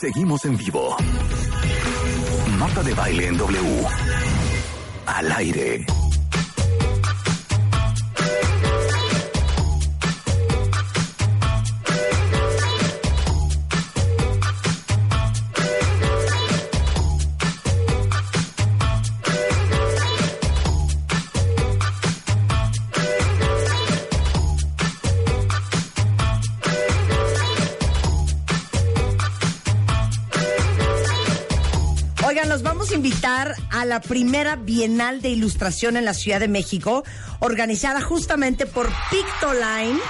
Seguimos en vivo. Marta de baile en W. Al aire. A la primera Bienal de Ilustración en la Ciudad de México, organizada justamente por Pictoline,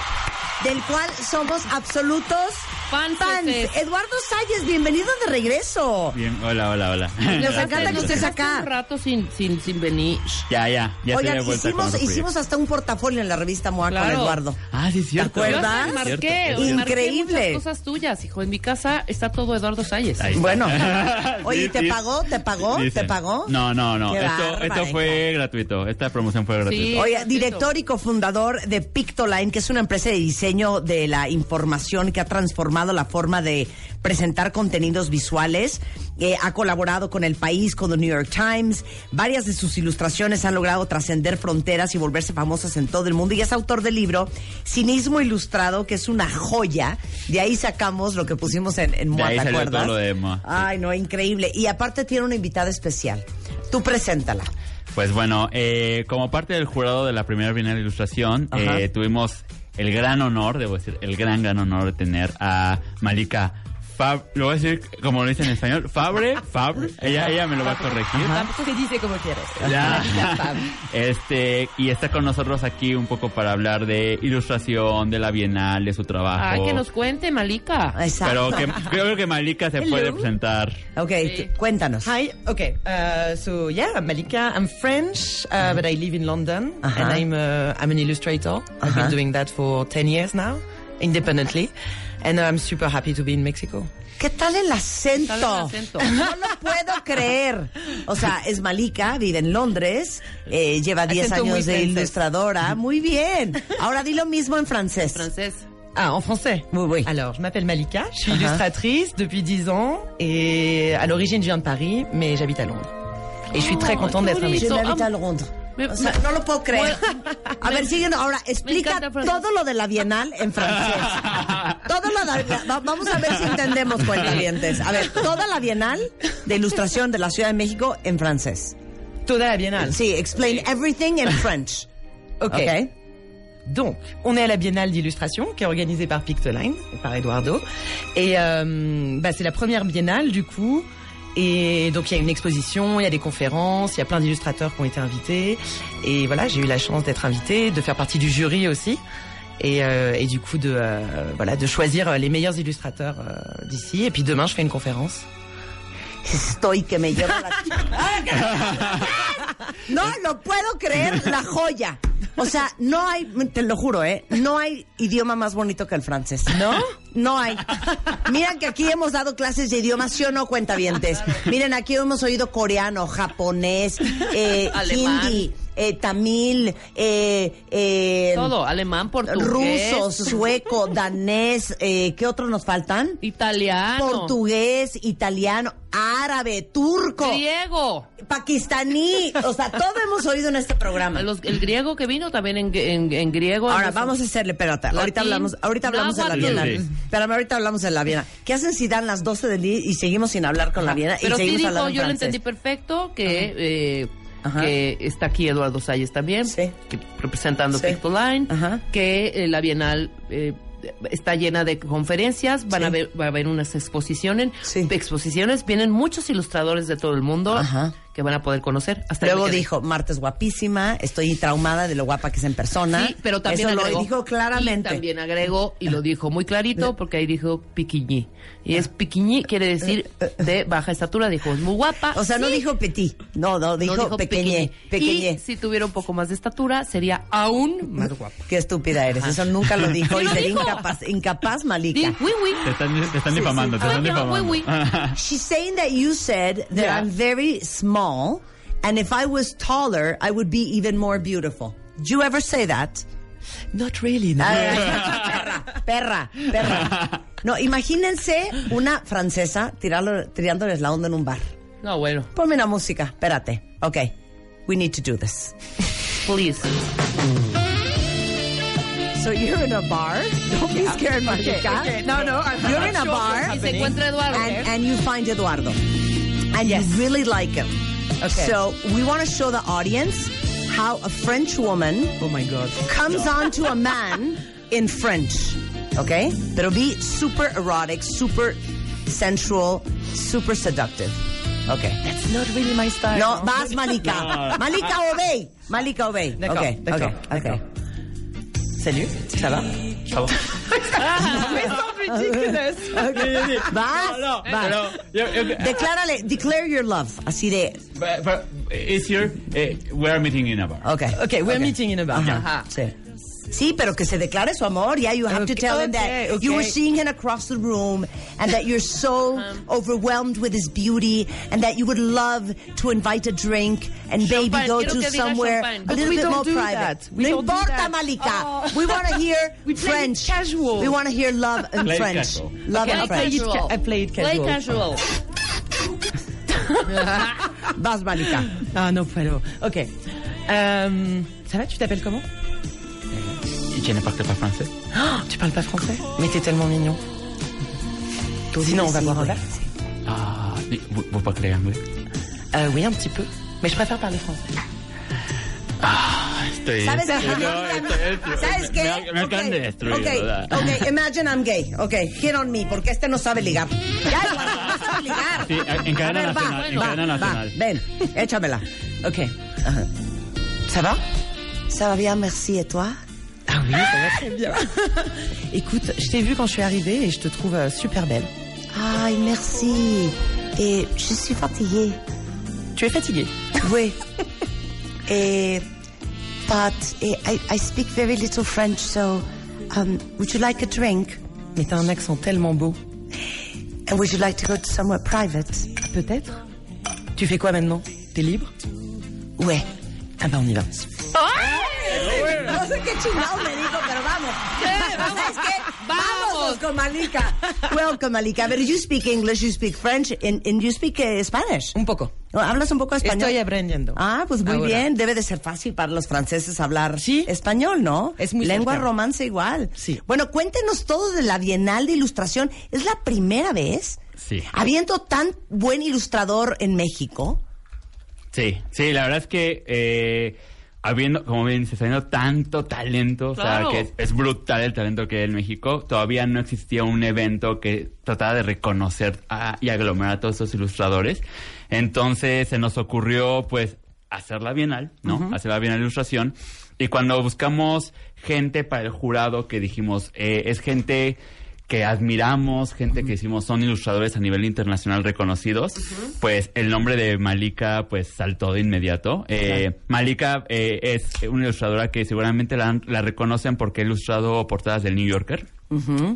del cual somos absolutos Fans. fans. Eduardo Salles, bienvenido de regreso. Bien, hola, hola, hola. Nos encanta que estés acá. un rato sin, sin, sin venir. Ya, ya, ya Oigan, estoy de vuelta hicimos, con hicimos hasta un portafolio en la revista MOA con. Eduardo. Ah, sí, cierto. ¿Te acuerdas? Yo marqué, Cierto. marqué Increíble. muchas cosas tuyas, hijo. En mi casa está todo Eduardo Salles. Ahí está. Bueno, Sí, oye, ¿te sí. pagó? ¿Te pagó? Dicen. ¿Te pagó? No, no, no. Qué Esto, bárbara, esto fue gratuito. Esta promoción fue gratuita. Oye, director y cofundador de Pictoline, que es una empresa de diseño de la información que ha transformado la forma de presentar contenidos visuales. Eh, ha colaborado con El País, con The New York Times. Varias de sus ilustraciones han logrado trascender fronteras y volverse famosas en todo el mundo. Y es autor del libro Cinismo Ilustrado, que es una joya. De ahí sacamos lo que pusimos en, en De MOA, ahí ¿te salió acuerdas? todo lo de MOA. Ay, no, increíble. Y aparte tiene una invitada especial. Tú preséntala. Pues bueno, eh, como parte del jurado de la primera Bienal de Ilustración, eh, tuvimos el gran honor, debo decir, el gran, gran honor de tener a Malika Fab, lo voy a decir como lo dice en español, Fabre, Fabre, ella, ella me lo va a corregir. Tampoco se dice como quieres. Ya. este, y está con nosotros aquí un poco para hablar de ilustración, de la Bienal, de su trabajo. Ay, que nos cuente, Malika. Exacto. Pero que, creo que Malika se puede presentar. Ok, t- cuéntanos. Hi. Okay. Uh, so yeah, I'm Malika. I'm French, uh, but I live in London, Uh-huh. and I'm uh, I'm an illustrator. I've Uh-huh. been doing that for ten years now, independently, and I'm super happy to be in Mexico. ¿Qué tal el acento? ¿Qué tal el acento? No lo puedo creer. O sea, es Malika, vive en Londres, eh, lleva 10 Acento muy años de ilustradora. Muy bien. Ahora di lo mismo en francés. Francés. Ah, en français Oui, oui. Alors, je m'appelle Malika, je suis Uh-huh. illustratrice depuis 10 ans, et à l'origine, je viens de Paris, mais j'habite à Londres. Et je suis très Oh, contente d'être en. Je Mexico. m'habite à Londres. Me- O sea, me- no lo puedo creer. A ver, siguiendo. Ahora, explica encanta todo lo de la Bienal en francés. Todo lo de, va- vamos a ver si entendemos, cuentavientes. A ver, toda la Bienal de Ilustración de la Ciudad de México en francés. Toda la Biennale. Sí, explain everything in French. Ok. Ok. Donc, on est à la Biennale d'illustration qui est organisée par Pictoline et par Eduardo. Et euh, bah, c'est la première biennale du coup. Et donc il y a une exposition, il y a des conférences, il y a plein d'illustrateurs qui ont été invités. Et voilà, j'ai eu la chance d'être invitée, de faire partie du jury aussi. Et, euh, et du coup de euh, voilà de choisir les meilleurs illustrateurs euh, d'ici. Et puis demain je fais une conférence. Estoy que me la... No lo puedo creer, la joya. O sea, no hay, te lo juro, ¿eh? No hay idioma más bonito que el francés. ¿No? No hay. Miren que aquí hemos dado clases de idiomas, ¿sí o no, cuentavientes? Miren, aquí hemos oído coreano, japonés, eh, hindi, eh, tamil, eh, eh, Todo, alemán, portugués. ruso, sueco, danés, eh, ¿qué otros nos faltan? Italiano. Portugués, italiano, árabe, turco, Griego. pakistaní. O sea, todo hemos oído en este programa. Los- el griego que vino también en, en- en griego. Ahora vamos a hacerle, espérate, ahorita hablamos, ahorita hablamos de la Espérame, ahorita hablamos de la Bienal. ¿Qué hacen si dan las 12 del día y seguimos sin hablar con la Bienal? Pero y sí dijo, yo lo entendí perfecto, que, eh, Ajá. que está aquí Eduardo Salles también, Sí. que- representando Sí. Pictoline, Ajá. que eh, la Bienal eh, está llena de conferencias, van Sí. a haber, va a haber unas exposiciones, exposiciones, vienen muchos ilustradores de todo el mundo, Ajá. Que van a poder conocer. Hasta Luego dijo, Marta es guapísima, estoy traumada de lo guapa que es en persona. Sí, pero también Eso agregó, lo dijo claramente. y también agregó y lo dijo muy clarito porque ahí dijo piquiñí. Y es piquiñí quiere decir de baja estatura, dijo es muy guapa. O sea, no Sí, dijo petit, no, no, dijo, no pequeñé, pequeñé. Y si tuviera un poco más de estatura, sería aún más guapa. Qué estúpida eres, eso nunca lo dijo Sí y lo sería dijo. incapaz, incapaz Malika. Di, oui, oui. Te están, te están difamando, te sí. están Ah, no, difamando. oui, She's saying that you said that Yeah. I'm very small, and if I was taller, I would be even more beautiful. Did you ever say that? Not really, no. Ay, perra, perra, perra. No, imagínense una francesa tirarlo, tirándoles la onda en un bar. No, bueno, Ponme una música, espérate. Okay, we need to do this. please. So you're in a bar. Don't be scared, Malika. No, no, I'm You're not in a sure bar. Y se encuentra Eduardo. and, and you find Eduardo. And Yes. you really like him. Okay. So we want to show the audience how a French woman Oh my god. comes on to a man in French. Okay? it'll be super erotic, super sensual, super seductive. Okay. That's not really my style. No, vas Malika. Malika, obey. Malika, obey. Okay, okay, okay. Salut, ça va? Ça va. ridiculous. Vas, No, vas. pero yo- yo- Declárale, declare your love. Así de, but- but it's here. eh, we are meeting in a bar. okay. Okay, we're meeting in a bar. Ajá, sí. Sí, pero que se declare su amor. Yeah, you have to Okay, tell him okay, that you were okay. seeing him across the room and that you're so overwhelmed with his beauty and that you would love to invite a drink and maybe Champagne, go quiero to somewhere champagne. a little we bit more private. no don't do importa, that. Malika. Oh. We want to hear We play it French. casual. We want to hear love in Play French. casual. Love Okay, in French. I play it Play casual. casual. Vas, Malika. Ah non, pas Ok. Euh, ça va, tu t'appelles comment ¿Y quién parte pas français? Oh, Tu parles pas français Mais t'es tellement mignon. Sinon, on va boire un verre Ah, vous, vous parlez anglais? euh, Oui, un petit peu. Mais je préfère parler français. Estoy... ¿Sabes qué? No, estoy- ¿Sabes qué? Me, me acaban de destruir, Ok, ¿verdad? ok, imagine I'm gay. Ok, hit on me, porque este no sabe ligar. Ya, Eduardo, no sabe ligar. Sí, en cadena A ver, va, nacional, en va, cadena va, nacional. ven, échamela. Ok. Ça va? Ça va bien, merci, et toi? Ah oui, ça va très bien. Écoute, je t'ai vu quand je suis arrivée et je te trouve euh, super belle. Ay, merci. Et je suis fatiguée. Tu es fatiguée Oui. Et, but eh, I, I speak very little French, so um, would you like a drink? Mais t'as un accent tellement beau. And would you like to go to somewhere private? Peut-être Tu fais quoi maintenant? T'es libre? Ouais. Ah bah on y va. No sé qué chingado me dijo, pero vamos. ¿Sabes qué? Vamos con Malika. Welcome, Malika. But you speak English, you speak French, and, and you speak eh, Spanish. Un poco. ¿No? ¿Hablas un poco español? Estoy aprendiendo. Ah, pues muy Ahora. bien. Debe de ser fácil para los franceses hablar Sí. español, ¿no? Es muy Lengua cerca. romance igual. Sí. Bueno, cuéntenos todo de la Bienal de Ilustración. ¿Es la primera vez? Sí. Habiendo tan buen ilustrador en México. Sí, sí, la verdad es que eh, habiendo, como bien dices, habiendo tanto talento, Claro. o sea, que es, es brutal el talento que hay en México, todavía no existía un evento que tratara de reconocer a- y aglomerar a todos esos ilustradores. Entonces se nos ocurrió, pues, hacer la Bienal, ¿no? Hacer la Bienal de Ilustración. Y cuando buscamos gente para el jurado, que dijimos, eh, es gente que admiramos, gente que decimos son ilustradores a nivel internacional reconocidos, pues el nombre de Malika pues saltó de inmediato. Eh, Malika eh, es una ilustradora que seguramente la, la reconocen porque ha ilustrado portadas del New Yorker.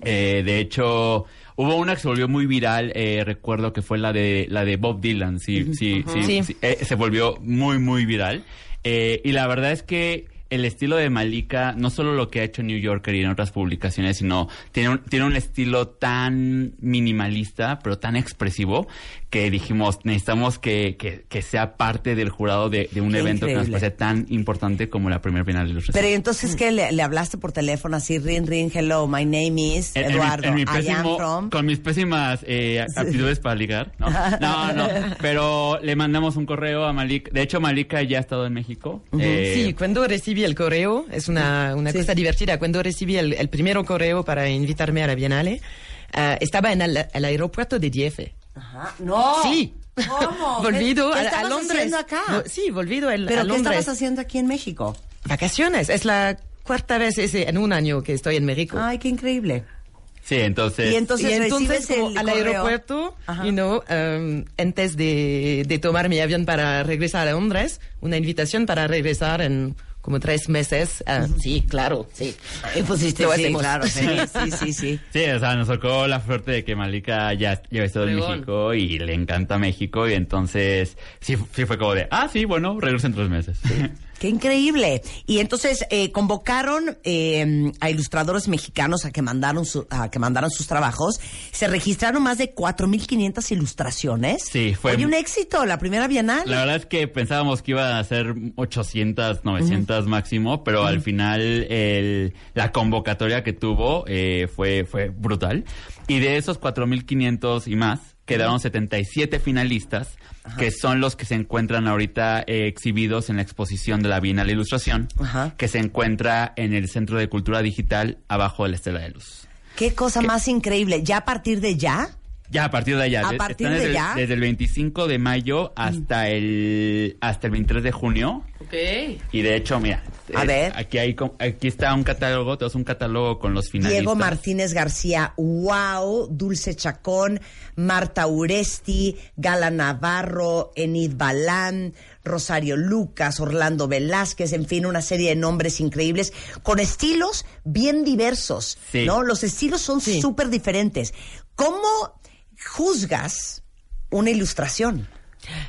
Eh, de hecho, hubo una que se volvió muy viral, recuerdo que fue la de la de Bob Dylan, sí, sí, sí, Sí. sí, se volvió muy, muy viral. Y la verdad es que el estilo de Malika, no solo lo que ha hecho en New Yorker y en otras publicaciones, sino tiene un, tiene un estilo tan minimalista, pero tan expresivo, que dijimos, necesitamos que, que, que sea parte del jurado de, de un Qué evento que nos increíble. parece tan importante como la primera final de ilustración. Pero ¿y entonces, ¿qué? Le, le hablaste por teléfono así, ring, ring, hello, my name is En- en mi- Eduardo, en mi I am pésimo- from... Con mis pésimas eh, aptitudes para ligar. No, no, no. Pero le mandamos un correo a Malik. De hecho, Malika ya ha estado en México. Eh, Sí, cuando recibí el correo, es una, una Sí. cosa divertida, cuando recibí el, el primero correo para invitarme a la Bienale, eh, estaba en el, el aeropuerto de Dieppe. Ajá. No. Sí, ¿Cómo? Volvido ¿Qué a, a estabas Londres. haciendo acá? Sí, volvido el- ¿Pero a qué Londres. estabas haciendo aquí en México? Vacaciones. Es la cuarta vez ese- en un año que estoy en México. Ay, qué increíble. Sí, entonces... Y entonces, y entonces como el al correo. aeropuerto, Ajá. you know, um, antes de, de tomar mi avión para regresar a Londres, una invitación para regresar en como tres meses. Ah, Sí, claro, sí. Y pusiste, Lo sí, claro, sí, sí, sí, sí. Sí, o sea, nos tocó la suerte de que Malika ya, ya había estado en. México y le encanta México y entonces sí, sí fue como de, ah, sí, bueno, regreso en tres meses. Qué increíble. Y entonces eh, convocaron eh, a ilustradores mexicanos a que mandaron su- a que mandaran sus trabajos. Se registraron más de 4.500 ilustraciones. Sí, fue- Oye, un éxito, la primera Bienal. La verdad es que pensábamos que iba a ser 800, 900 máximo, pero al final el- la convocatoria que tuvo eh, fue, fue brutal. Y de esos 4.500 y más, quedaron 77 finalistas, que son los que se encuentran ahorita eh, exhibidos en la exposición de la Bienal de Ilustración, Ajá. que se encuentra en el Centro de Cultura Digital abajo de la Estela de Luz. Qué cosa más increíble. Ya a partir de ya, Ya a partir de allá. ¿A de- partir están de desde, ya? Desde el 25 de mayo hasta el hasta el 23 de junio. Ok. Y de hecho, mira, A eh, ver. aquí hay aquí está un catálogo, tenemos un catálogo con los finalistas. Diego Martínez García, wow, Dulce Chacón, Marta Uresti, Gala Navarro, Enid Balán, Rosario Lucas, Orlando Velázquez, en fin, una serie de nombres increíbles, con estilos bien diversos, Sí. ¿no? Los estilos son Sí. súper diferentes. ¿Cómo juzgas una ilustración?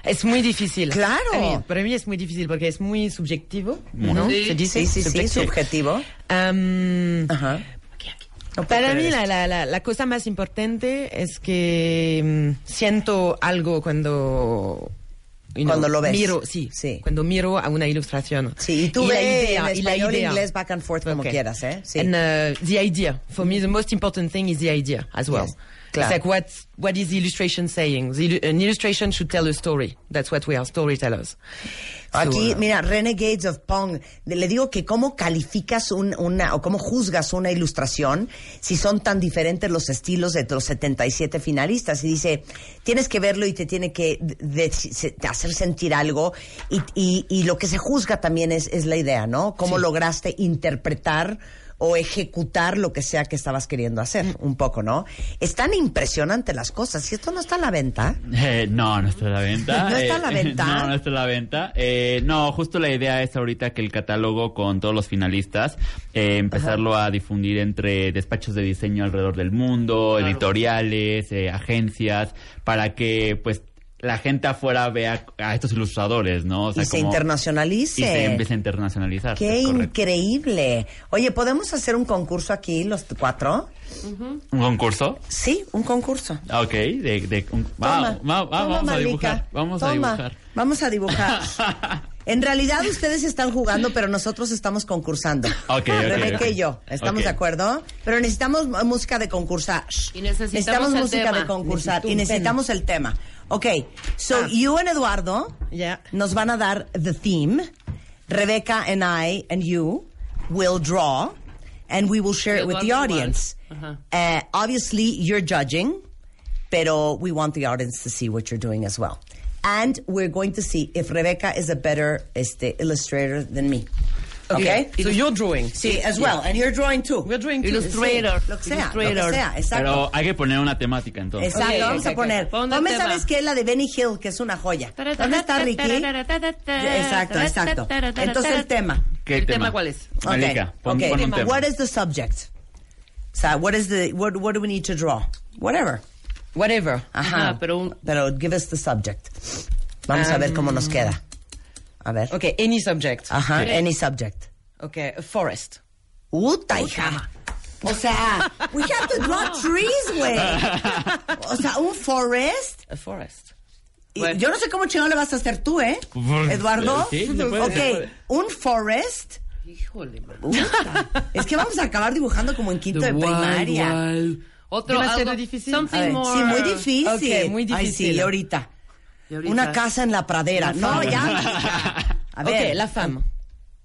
Es muy difícil. Claro. Mí- para mí es muy difícil porque es muy subjetivo. ¿no? Sí. Se dice Sí, sí, sí, subjetivo. subjetivo. Um, Ajá. Para mí la, la, la, la cosa más importante es que mm, siento algo cuando you Cuando lo ves. Miro, sí, Sí. Cuando miro a una ilustración. Sí, y tú la ve idea, en y la español, idea. inglés, back and forth, como Okay. quieras, ¿eh? Sí. And uh, the idea. For me, the most important thing is the idea as well. Yes. Claro. It's like what what is the illustration saying? The, an illustration should tell a story. That's what we are, storytellers. Aquí, So, uh, mira, Renegades of Pong, le digo que cómo calificas un- una, o cómo juzgas una ilustración si son tan diferentes los estilos de los 77 finalistas. Y dice, tienes que verlo y te tiene que de- de- hacer sentir algo. Y, y- y lo que se juzga también es, es la idea, ¿no? Cómo Sí. lograste interpretar o ejecutar lo que sea que estabas queriendo hacer, Mm. un poco, ¿no? Es tan impresionante las cosas. Si esto no está a la venta, Eh, no, no está a la venta. ¿No está a la Eh, venta? No, no está a la venta. Eh, no, justo la idea es ahorita que el catálogo con todos los finalistas, eh, empezarlo a difundir entre despachos de diseño alrededor del mundo, editoriales, agencias, para que pues la gente afuera vea a estos ilustradores, ¿no? O sea, y se como- internacionalice. Y se empiece a internacionalizar. Qué increíble. Oye, ¿podemos hacer un concurso aquí, los cuatro? ¿Un concurso? Sí, un concurso. Ok, de, de un- Toma, va- va- va- toma, vamos a dibujar. Vamos a dibujar. Vamos a dibujar. En realidad ustedes están jugando, pero nosotros estamos concursando. Ok, ok, Rebeca ok. y yo, ¿estamos de acuerdo? Pero necesitamos música de concursar. Y necesitamos el música tema. de concursar Necesito y necesitamos el tema. Ok, so Ah. you and Eduardo Yeah. nos van a dar the theme. Rebecca and I and you will draw and we will share it with the audience. Uh, obviously, you're judging, pero we want the audience to see what you're doing as well. And we're going to see if Rebecca is a better este, illustrator than me. Okay? So you're drawing. Sí, as well. And you're drawing too. We're drawing too. Illustrator. Lo que sea, lo que Illustrator. sea, exacto. Pero hay que poner una temática entonces. Exacto, Ok, vamos ok, a poner. Ponme. ¿sabes qué? La de Benny Hill, que es una joya. ¿Dónde está Ricky? Exacto, exacto. Entonces el tema. ¿Qué ¿El tema? tema cuál es? Okay. Malika, pon, okay. pon un tema. What is the subject? O sea, what is the what what do we need to draw? Whatever. Whatever. Ajá. Ajá, pero un- Pero give us the subject. Vamos a ver cómo nos queda. A ver. Okay, any subject. Ajá. Any subject. Okay, a forest. Uta, hija. O sea, we have to draw trees, güey. O sea, un forest. A forest. Y Bueno. Yo no sé cómo chingón le vas a hacer tú, ¿eh? Eduardo. sí, ok, un forest. Híjole, man. Es que vamos a acabar dibujando como en quinto de primaria. Otro, Demasiado algo, difícil. Something more. sí, muy difícil. Ok, muy Ay, difícil. sí, ahorita. Una casa en la pradera. No, ya. A ver. Okay, la femme.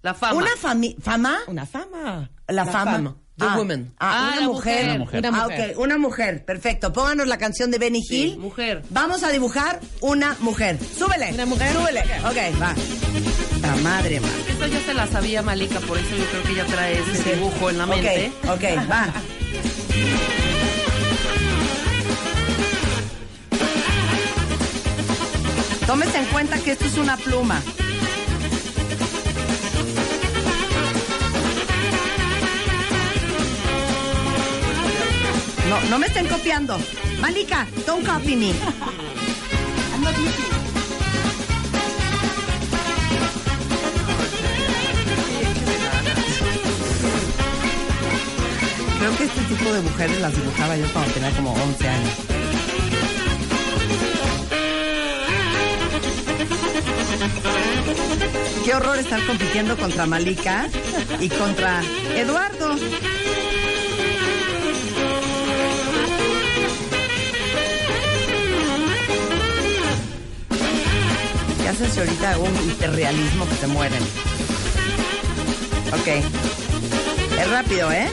La fama. Una fami- fama. Una fama. La, fama. The ah, woman. Ah, Ah, una la mujer. mujer. Una mujer. Una Ah, mujer. ok, una mujer. Perfecto. Pónganos la canción de Benny Sí, Hill. mujer. Vamos a dibujar una mujer. Súbele. Una mujer. Súbele. Ok, va. La madre, madre. Esta ya se la sabía Malika, por eso yo creo que ya trae ese dibujo en la mente. Ok, ok, va. en cuenta que esto es una pluma. No, no me estén copiando. Malika, don't copy me. Creo que este tipo de mujeres las dibujaba yo cuando tenía como 11 años. Qué horror estar compitiendo contra Malika y contra Eduardo. ¿Qué hacen si ahorita un hiperrealismo que se mueren? Ok. Es rápido, ¿eh?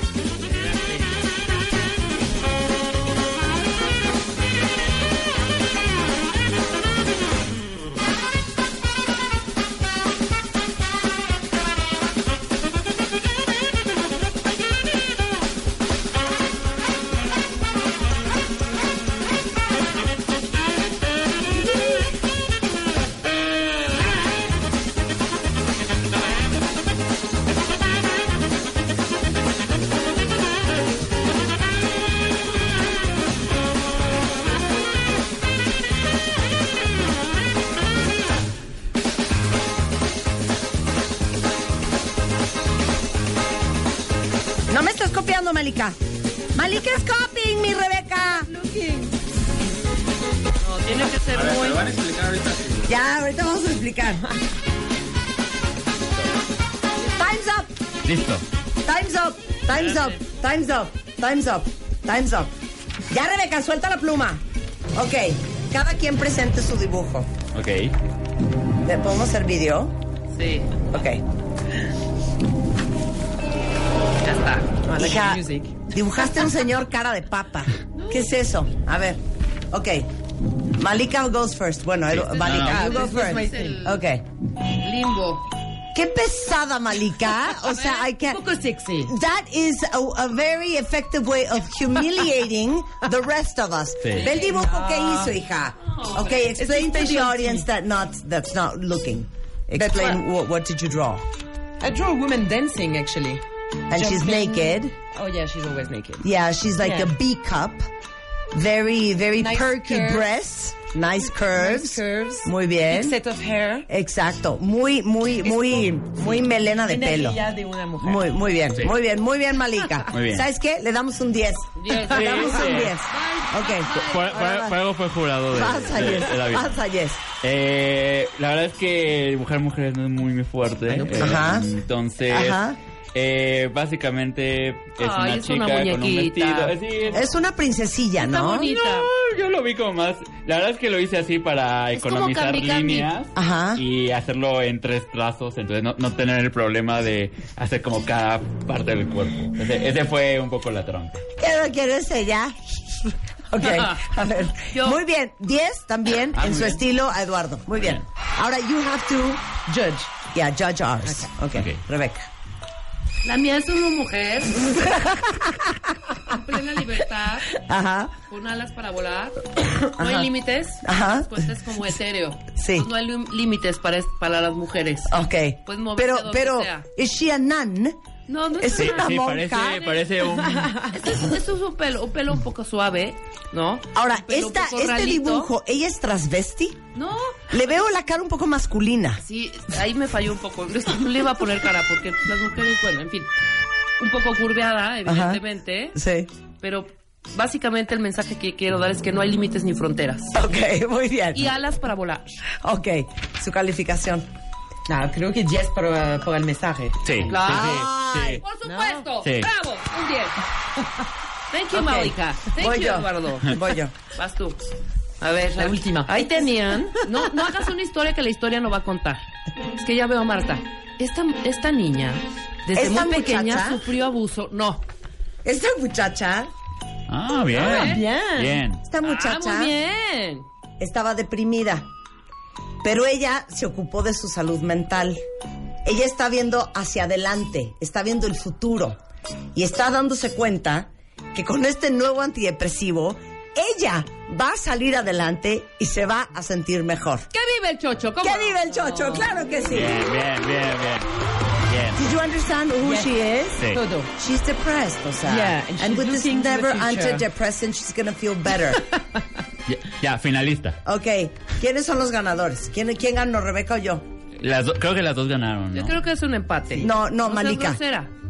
Time's up. Time's up. Time's up. Time's up. Ya, Rebeca, suelta la pluma. Ok. Cada quien presente su dibujo. Ok. ¿Le podemos hacer video? Sí, Ok. ya está. Ah, Hija, music. dibujaste a un señor cara de papa. ¿Qué es eso? A ver. Ok. Malika goes first. Bueno, Malika, no, you go first. Ok. Limbo. Qué pesada, Malika. O sea, I Un can't. poco sexy. That is a, a very effective way of humiliating the rest of us. Sí. Ve el dibujo que hizo, hija. Okay, explain to the audience that not that's not looking. Explain what, what did you draw? I draw a woman dancing, actually. And she's naked. Oh yeah, she's always naked. Yeah, she's like Yeah. a B cup. Very, very Nice perky curves. breasts. Nice curves. Nice curves. Muy Big bien. set of hair. Exacto. Muy, muy, muy, muy melena de pelo. Energía de una mujer. Muy, muy bien, Sí. muy bien, muy bien, Malika. Muy bien. ¿Sabes qué? Le damos un 10. Diez. Le damos Sí, un sí. 10. Ok. Por algo fue jurado de, Pasa, de- Yes. de la vida. Pasa, Yes. Eh, la verdad es que dibujar mujeres no es muy, muy fuerte. Pues. Eh, Ajá. Entonces, Ajá. Eh, básicamente es Ay, una es chica una con un muñequita. vestido. sí, es- Es una princesilla, Está ¿no? bonita. No, yo lo vi como más. La verdad es que lo hice así para Es economizar Candy Candy. líneas Ajá. y hacerlo en tres trazos, entonces no, no tener el problema de hacer como cada parte del cuerpo. Ese, ese fue un poco la trampa. ¿Qué no quieres ella? Ok, a ver. Yo- Muy bien. 10 también Ah, en su bien. estilo a Eduardo. Muy bien. Bien. Ahora, you have to Judge. yeah, judge ours. Ok, Ok. Rebeca. La mía es una mujer. en plena libertad. Ajá. Con alas para volar. No Ajá. hay límites. Ajá. Pues es como etéreo. Sí. Pues no hay límites para, es- para las mujeres. Ok. Moverte pero, pero, sea. ¿is she a nun? No, no Es es, una sí, monja. parece, parece un... Esto es, esto es un pelo, un pelo un poco suave, ¿no? Ahora, esta, este ralito. dibujo, ¿ella es transvesti? No, Le veo la cara un poco masculina. sí, ahí me falló un poco. No le iba a poner cara porque las mujeres, bueno, en fin, un poco curveada, evidentemente, Sí. pero básicamente el mensaje que quiero dar es que no hay límites ni fronteras. Ok, muy bien. Y alas para volar. Ok, su calificación. No, creo que 10 por, uh, por el mensaje. Sí, sí, sí, sí. Por supuesto. Sí. Bravo. Un 10. Thank you, Ok. Malika. Thank Voy you, yo. Eduardo. Voy yo. Vas tú. A ver, La última. Ahí tenían. No, no hagas una historia que la historia no va a contar. Es que ya veo a Marta. Esta, esta niña, desde ¿Esta muy pequeña, muchacha? sufrió abuso. No. Esta muchacha, Ah, bien. Ah, bien. Bien. esta Ah, muchacha muy bien. estaba deprimida, pero ella se ocupó de su salud mental. Ella está viendo hacia adelante, está viendo el futuro y está dándose cuenta que con este nuevo antidepresivo, ella va a salir adelante y se va a sentir mejor. ¿Qué vive el chocho? ¿Cómo ¡Que vive el chocho! ¡Claro que sí! Bien, bien, bien, bien. Did you understand who Yes. she is? Sí. Todo. She's depressed, o sea. Yeah, and she's with this never antidepressant, she's gonna feel better. Ya, ya, finalista. ok, ¿quiénes son los ganadores? ¿Quién, quién ganó, Rebeca o yo? Las do- creo que las dos ganaron, ¿no? Yo creo que es un empate. No, no, Malika.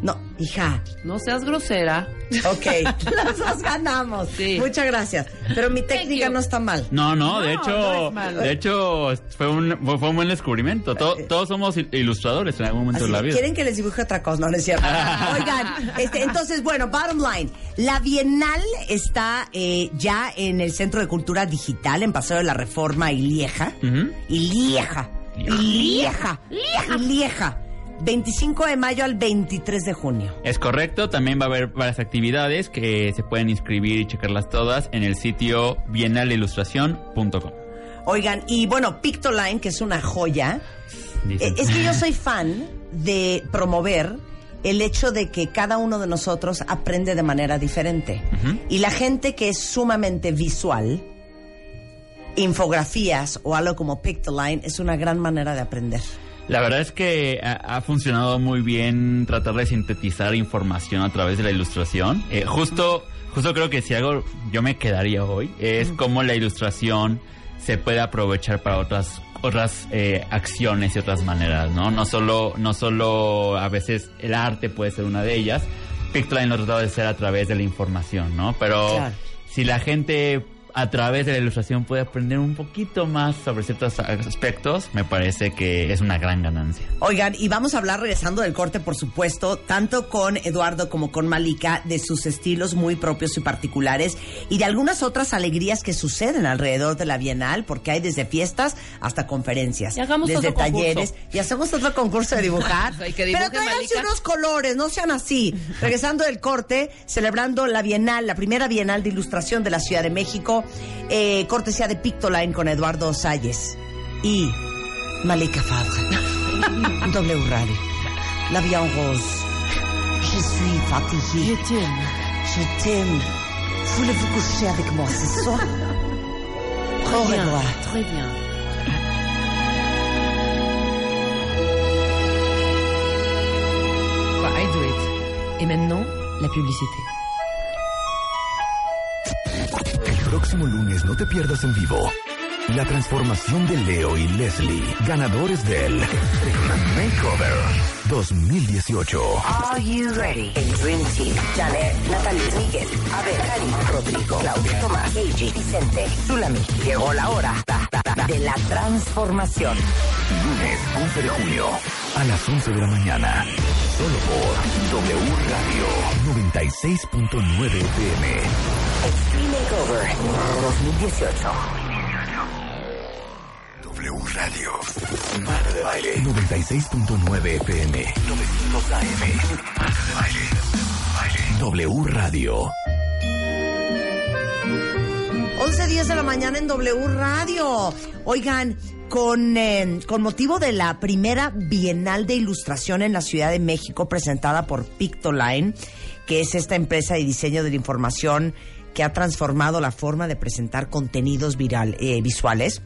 No, hija. No seas grosera. Ok, las dos ganamos. Sí. Muchas gracias. Pero mi técnica no está mal. No, no, de No, hecho, no de hecho fue un, fue un buen descubrimiento. To- todos somos il- ilustradores en algún momento Así, de la vida. ¿Quieren que les dibuje otra cosa? No, no es cierto. Oigan, este, entonces, bueno, bottom line. La Bienal está eh, ya en el Centro de Cultura Digital, en Paseo de la Reforma y Lieja. Ujú. Y Lieja. Y Lieja. Y Lieja. 25 de mayo al 23 de junio. Es correcto, también va a haber varias actividades que se pueden inscribir y checarlas todas en el sitio bienalilustración.com. Oigan, y bueno, Pictoline, que es una joya. Dicen. Eh, Es que yo soy fan de promover el hecho de que cada uno de nosotros aprende de manera diferente. Y la gente que es sumamente visual, infografías o algo como Pictoline es una gran manera de aprender. La verdad es que ha, ha funcionado muy bien tratar de sintetizar información a través de la ilustración. Eh, justo, justo creo que si algo yo me quedaría hoy es cómo la ilustración se puede aprovechar para otras otras eh, acciones y otras maneras, ¿no? No solo, no solo a veces el arte puede ser una de ellas. Pictoline lo ha tratado de ser a través de la información, ¿no? Pero Claro. si la gente a través de la ilustración puede aprender un poquito más sobre ciertos aspectos, me parece que es una gran ganancia. Oigan, y vamos a hablar regresando del corte, por supuesto, tanto con Eduardo como con Malika, de sus estilos muy propios y particulares y de algunas otras alegrías que suceden alrededor de la Bienal, porque hay desde fiestas hasta conferencias, Y hagamos desde otro concurso. talleres y hacemos otro concurso de dibujar. Que Pero tráiganse unos colores, no sean así. Regresando del corte, celebrando la Bienal, la primera Bienal de Ilustración de la Ciudad de México, eh, cortesía de Pictoline con Eduardo Salles y Malika Favre. W Radio. La vie en rose. Je suis fatiguée. Je t'aime. Je t'aime. Voulez-vous coucher avec moi ce soir? Au Très bien, revoir. Très bien. Bah, I do it. Et maintenant, la publicité. El próximo lunes no te pierdas en vivo la transformación de Leo y Leslie, ganadores del Makeover 2018. Are you ready? El Dream Team. Janet, Natalie, Miguel, Abel, Karim, Rodrigo, Claudia, Tomás, Eiji, Vicente, Zulami. Llegó la hora de la transformación. Lunes 11 de junio a las 11 de la mañana. Solo por W Radio 96.9 FM. Extreme Makeover 2018. W Radio. Marca de baile. 96.9 FM. 900 AM. Marca de baile. W Radio. 11.10 de la mañana en W Radio. Oigan, con, eh, con motivo de la primera Bienal de Ilustración en la Ciudad de México presentada por Pictoline, que es esta empresa de diseño de la información que ha transformado la forma de presentar contenidos viral, eh, visuales.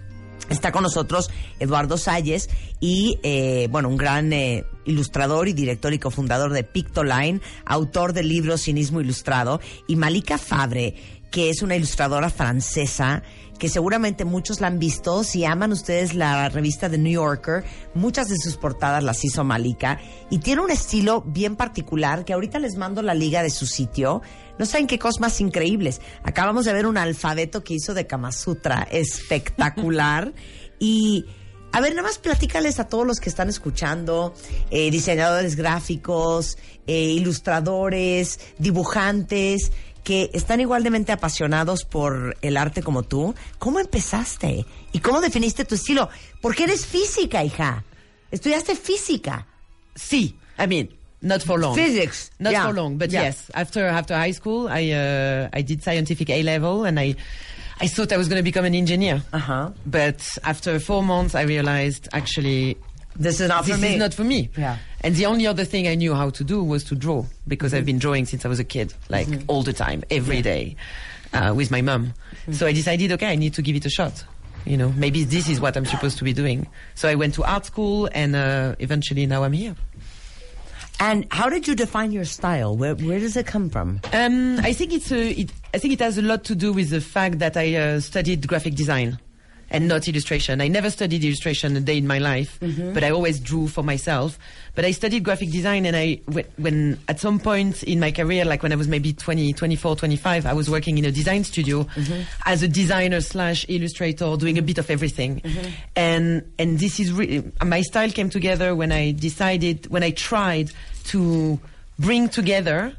Está con nosotros Eduardo Salles y, eh, bueno, un gran eh, ilustrador y director y cofundador de Pictoline, autor del libro Cinismo Ilustrado, y Malika Fabre, que es una ilustradora francesa que seguramente muchos la han visto. Si aman ustedes la revista The New Yorker, muchas de sus portadas las hizo Malika y tiene un estilo bien particular que ahorita les mando la liga de su sitio. No saben qué cosas más increíbles. Acabamos de ver un alfabeto que hizo de Kama Sutra espectacular y a ver, nada más platícales a todos los que están escuchando, eh, diseñadores gráficos, eh, ilustradores, dibujantes, que están igualmente apasionados por el arte como tú. ¿Cómo empezaste? ¿Y cómo definiste tu estilo? Porque eres física, hija. Estudiaste física. Sí, I mean, Not for long. Physics. Not Yeah. for long, but Yeah. yes. After after high school, I uh, I did scientific A level, and I I thought I was going to become an engineer. Uh-huh. But after four months, I realized actually This is not this for me. is not for me. Yeah. And the only other thing I knew how to do was to draw because I've been drawing since I was a kid, like all the time, every day, uh, with my mum. So I decided, okay, I need to give it a shot. You know, maybe this is what I'm supposed to be doing. So I went to art school, and uh, eventually now I'm here. And how did you define your style? Where where does it come from? Um, I think it's a, it, I think it has a lot to do with the fact that I uh, studied graphic design and not illustration. I never studied illustration a day in my life, mm-hmm. but I always drew for myself. But I studied graphic design and I, when, when at some point in my career, like when I was maybe 20, 24, 25, I was working in a design studio mm-hmm. as a designer slash illustrator, doing a bit of everything. Mm-hmm. And, and this is really, my style came together when I decided, when I tried to bring together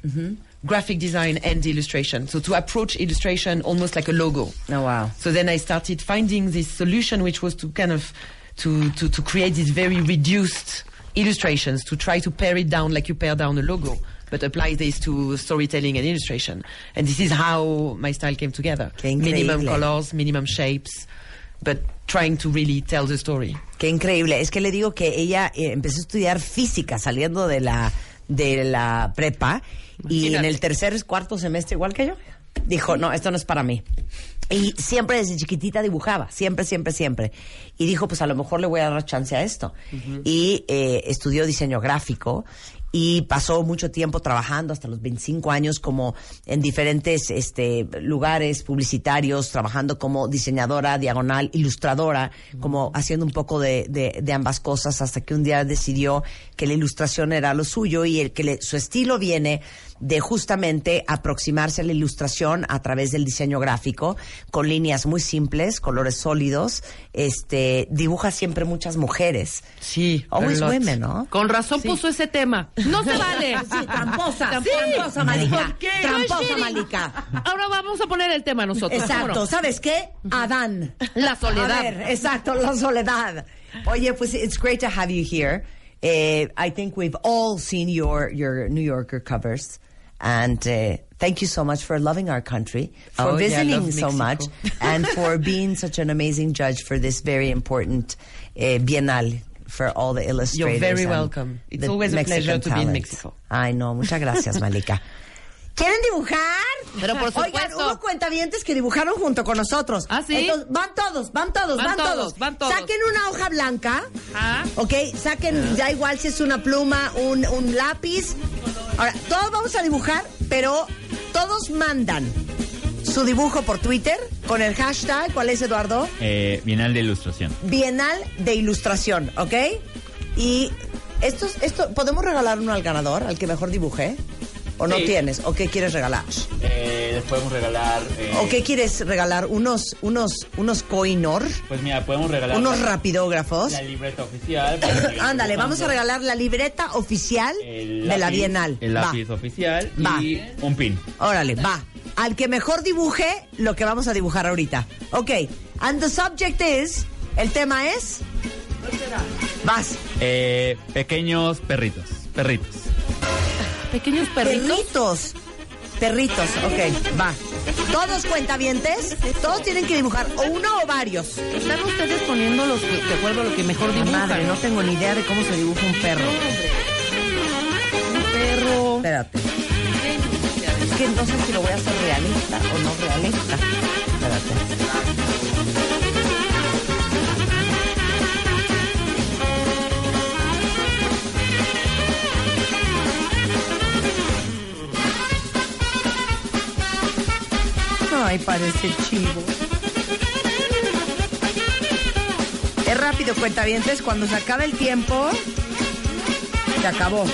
graphic design and illustration. So to approach illustration almost like a logo. Oh wow. So then I started finding this solution, which was to kind of to, to, to create these very reduced illustrations to try to pare it down like you pare down a logo, but apply this to storytelling and illustration. And this is how my style came together. Qué Minimum colors, minimum shapes, but trying to really tell the story. Qué increíble. Es que le digo que ella eh, empezó a estudiar física saliendo de la, de la prepa y en el tercer, cuarto semestre, igual que yo, dijo, no, esto no es para mí. Y siempre desde chiquitita dibujaba, siempre, siempre, siempre. Y dijo, pues a lo mejor le voy a dar chance a esto. Y eh, estudió diseño gráfico y pasó mucho tiempo trabajando hasta los 25 años como en diferentes este, lugares publicitarios, trabajando como diseñadora, diagonal, ilustradora, como haciendo un poco de, de- de ambas cosas hasta que un día decidió que la ilustración era lo suyo y el que le- su estilo viene de justamente aproximarse a la ilustración a través del diseño gráfico con líneas muy simples, colores sólidos, este dibuja siempre muchas mujeres. Sí, Always a lot. women, ¿no? Con razón puso ese tema. No se vale. Sí, tramposa, Tramposa. tramposa, Malika. ¿Por qué? Tramposa, es shitty. Malika. Ahora vamos a poner el tema nosotros. Exacto. ¿sabes qué? Adán. La soledad. A ver, exacto, la soledad. Oye, pues it's great to have you here. Eh, I think we've all seen your your New Yorker covers, and uh, thank you so much for loving our country, for Oh, visiting love so much, and for being such an amazing judge for this very important uh, bienal for all the illustrators. You're very welcome. It's always a Mexican pleasure to be in. Mexico. Ay, no, muchas gracias, Malika. ¿Quieren dibujar? Pero por Oigan, supuesto. hubo cuentavientes que dibujaron junto con nosotros. ¿Ah, sí? Entonces, van todos, van todos, van, Van todos. todos, van todos. Saquen una hoja blanca. Ah. Ok, saquen, ya igual si es una pluma, un, un lápiz. Ahora, todos vamos a dibujar, pero todos mandan su dibujo por Twitter con el hashtag, ¿cuál es Eduardo? Eh, Bienal de Ilustración. Bienal de Ilustración, ¿ok? Y estos, esto, ¿podemos regalar uno al ganador, al que mejor dibuje? ¿O no Sí. tienes? ¿O qué quieres regalar? Eh, les podemos regalar... eh, ¿O qué quieres regalar? ¿Unos, unos, unos coinor? Pues mira, podemos regalar... ¿Unos la- rapidógrafos? La libreta oficial. Ándale, vamos a regalar la libreta oficial El de la lápiz- Bienal. El Va. lápiz oficial Va. y un pin. Órale, va. Al que mejor dibuje lo que vamos a dibujar ahorita. Ok. And the subject is. El tema es. Vas. Eh, pequeños perritos. Perritos. Pequeños perritos. Perritos. Perritos, ok, va. Todos cuentavientes, todos tienen que dibujar o uno o varios. Están ustedes poniendo los de acuerdo a lo que mejor dibujan. Madre, no tengo ni idea de cómo se dibuja un perro. Un perro. Espérate. Es que no sé si lo voy a hacer realista o no realista. Espérate. Parece chivo. Es rápido, cuentavientes. Cuando se acabe el tiempo, se acabó.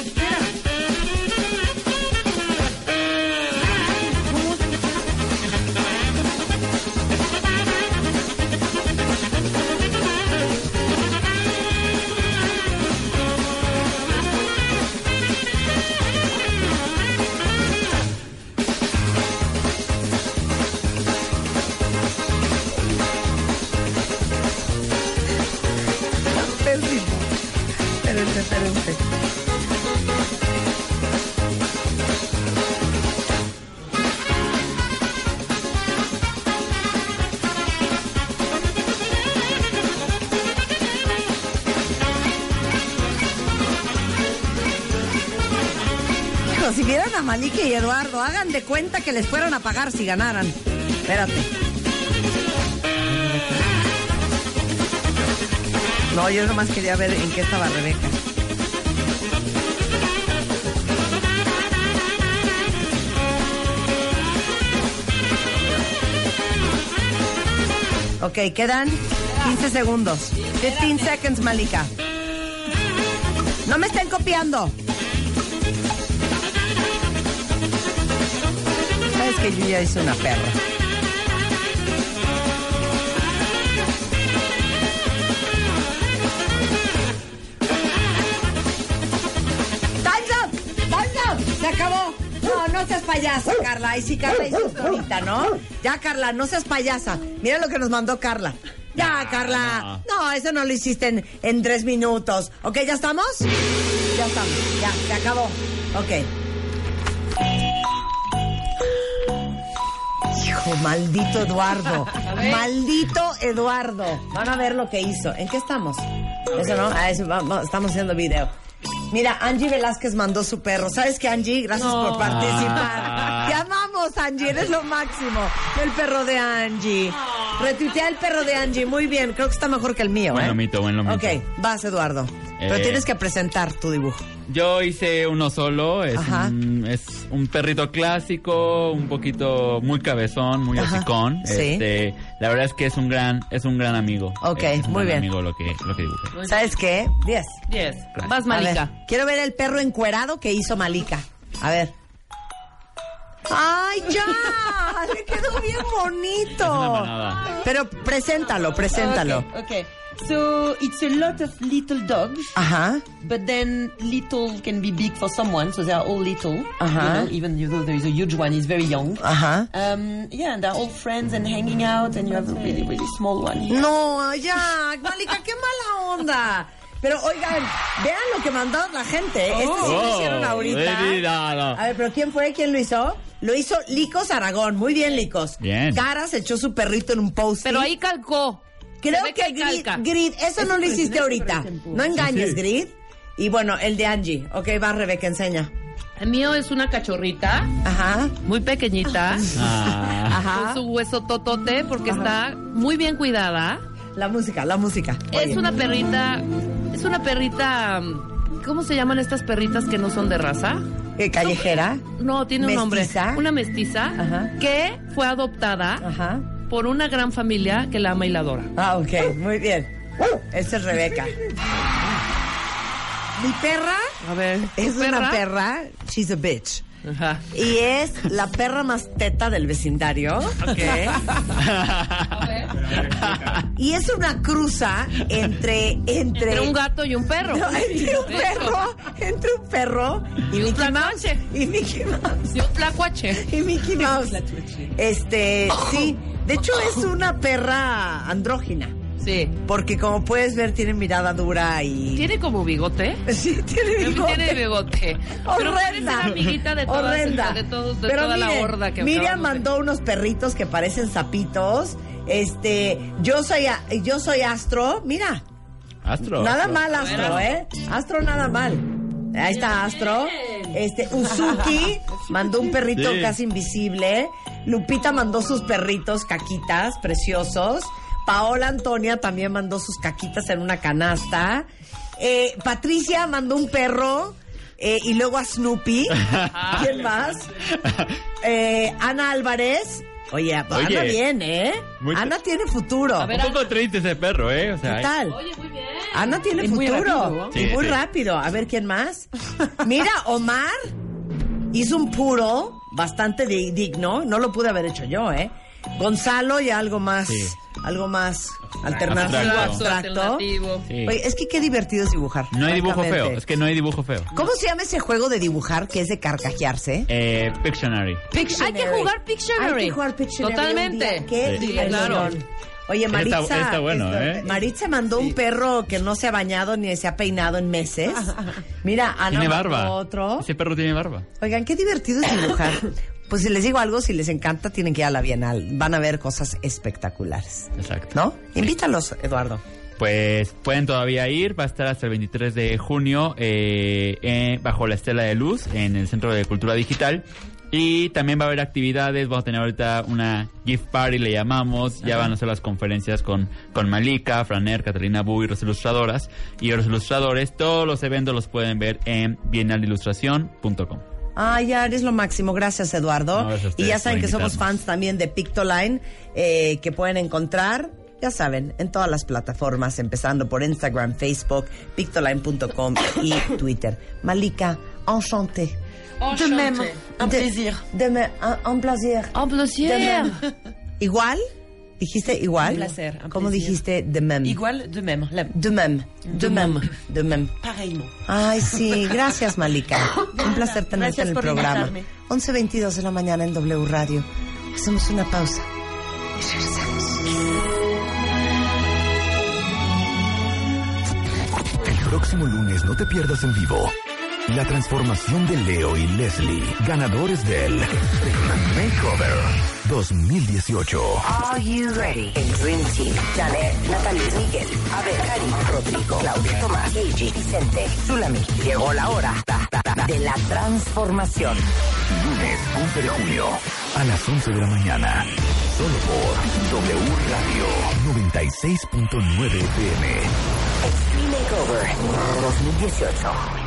Eduardo, hagan de cuenta que les fueran a pagar si ganaran. Espérate. No, yo nomás quería ver en qué estaba Rebeca. Ok, quedan 15 segundos. 15 seconds, Malika. No me estén copiando. Que yo ya hice una perra. Se acabó. No, no seas payasa, Carla. Ay, sí, Carla hizo esto ahorita, ¿no? Ya, Carla, no seas payasa. Mira lo que nos mandó Carla. Ya, Carla. No, eso no lo hiciste en, en tres minutos. ¿Ok, ya estamos? Ya estamos, ya, se acabó. Ok. Hijo, maldito Eduardo. Maldito Eduardo. Van a ver lo que hizo. ¿En qué estamos? Eso no, eso, vamos, estamos haciendo video. Mira, Angie Velázquez mandó su perro. ¿Sabes qué, Angie? Gracias por participar. Te amamos, Angie. Eres lo máximo. El perro de Angie. Retuitea el perro de Angie. Muy bien. Creo que está mejor que el mío, Buen ¿eh? lomito, buen lomito. Ok, vas, Eduardo. Pero Eh. tienes que presentar tu dibujo. Yo hice uno solo, es Ajá. un, es un perrito clásico, un poquito muy cabezón, muy Ajá, hocicón. sí. Este, la verdad es que es un gran, es un gran amigo. Ok, Es un muy gran bien. amigo lo que, lo que dibujé. ¿Sabes qué? Diez. Yes. Vas, A ver, Malika. quiero ver el perro encuerado que hizo Malika. A ver. ¡Ay, ya! ¡Le quedó bien bonito! Es una manada. Pero preséntalo, preséntalo. Okay, okay. So it's a lot of little dogs, Ajá. but then little can be big for someone, so they are all little. Uh-huh. You know, even though there is a huge one, he's very young. Ajá. Um, yeah, and they're all friends and hanging out, and you have a really, really small one here. No, ya, Malika, qué mala onda. Pero oigan, vean lo que mandó la gente. ¿eh? Este sí lo hicieron ahorita. baby, no, no. A ver, pero ¿quién fue? ¿Quién lo hizo? Lo hizo Licos Aragón. Muy bien, Licos. Bien. Caras echó su perrito en un post. Pero ahí calcó. Creo que que Grid. Grid, eso no lo hiciste ahorita. No engañes, Grid. Y bueno, el de Angie. Ok, va, Rebeca, enseña. El mío es una cachorrita, Ajá. muy pequeñita, Ah, Ajá. con su hueso totote, porque está muy bien cuidada. La música, la música. Es una perrita, es una perrita, ¿cómo se llaman estas perritas que no son de raza? Eh, callejera. No, tiene un ¿Mestiza? nombre. Una mestiza Ajá. que fue adoptada Ajá. Por una gran familia que la ama y la adora. Ah, ok, muy bien. Esta es Rebeca. Mi perra A ver, es una perra, she's a bitch. Ajá. Y es la perra más teta del vecindario. Y es una cruza entre, entre, Entre un gato y un perro. No, entre un perro, entre un perro y, Y un Mouse. Y Mickey Mouse. Y un tlacuache. Y Mickey Mouse. Este, sí. De hecho, es una perra andrógina. Sí. Porque como puedes ver, tiene mirada dura y. Tiene como bigote. Sí, tiene bigote. Tiene bigote. Pero Horrenda. amiguita de todas, Horrenda. de, todos, de Pero toda la miren, horda que Miriam de- mandó unos perritos que parecen sapitos. Este, yo soy yo soy Astro, mira. Astro. Nada Astro. mal Astro, ¿eh? Astro nada mal. Ahí está Astro. Este, Uzuki mandó un perrito Sí. casi invisible. Lupita mandó sus perritos caquitas preciosos. Paola Antonia también mandó sus caquitas en una canasta. Eh, Patricia mandó un perro. eh, y luego a Snoopy. ¿Quién más? Eh, Ana Álvarez. Oye, Ana Oye. bien, ¿eh? Muy- Ana tiene futuro. A ver, Un poco triste ese perro, ¿eh? O sea, ¿Qué tal? Oye, muy bien. Ana tiene Y muy futuro. rápido, y muy sí. rápido. A ver quién más. Mira, Omar hizo un puro bastante di- digno. No lo pude haber hecho yo, ¿eh? Gonzalo y algo más. Sí. Algo más alternativo, Abstracto. abstracto. Alternativo. Sí. Oye, es que qué divertido es dibujar. No hay dibujo feo, es que no hay dibujo feo. ¿Cómo se llama ese juego de dibujar que es de carcajearse? Eh, Pictionary. Hay que jugar Pictionary. Hay que jugar Pictionary. Totalmente. Qué Sí. Claro. Oye, Está- Maritza. está bueno, ¿eh? Maritza mandó un perro que no se ha bañado ni se ha peinado en meses. Mira, Ana Tiene barba. otro. Ese perro tiene barba. Oigan, qué divertido es dibujar. Pues si les digo algo, si les encanta, tienen que ir a la Bienal. Van a ver cosas espectaculares. Exacto. ¿No? Invítalos, Eduardo. pues pueden todavía ir. Va a estar hasta el 23 de junio eh, eh, bajo la Estela de Luz en el Centro de Cultura Digital. Y también va a haber actividades, vamos a tener ahorita una gift party, le llamamos, ya van a hacer las conferencias con, con Malika, Franer, Catalina Bu y los ilustradoras y los ilustradores. Todos los eventos los pueden ver en bienalilustración.com. Ay, ya eres lo máximo. Gracias, Eduardo. No, gracias y ya saben que somos fans también de Pictoline, eh, que pueden encontrar, ya saben, en todas las plataformas, empezando por Instagram, Facebook, pictoline.com y Twitter. Malika, enchanté. De même, un De- plaisir. De me- un, un plaisir. Un plaisir. De même. ¿Igual? ¿Dijiste igual? Un placer, un ¿Cómo plaisir. dijiste de même? Igual, de même. La- De même. De même. De même. pareillement. Ay, sí, gracias, Malika. Un placer tenerte Gracias en el por programa. invitarme. 11.22 de la mañana en W Radio. Hacemos una pausa. Y regresamos. El próximo lunes no te pierdas en vivo la transformación de Leo y Leslie, ganadores del Makeover 2018. Are you ready? El Dream Team. Janet, Natalie, Miguel, Abel, Karim, Rodrigo, Claudia, Tomás, Gigi, Vicente, Zulami. Llegó la hora ta, ta, ta, de la transformación. Lunes 11 de junio a las 11 de la mañana. Solo por W Radio 96.9 FM. Extreme Makeover 2018.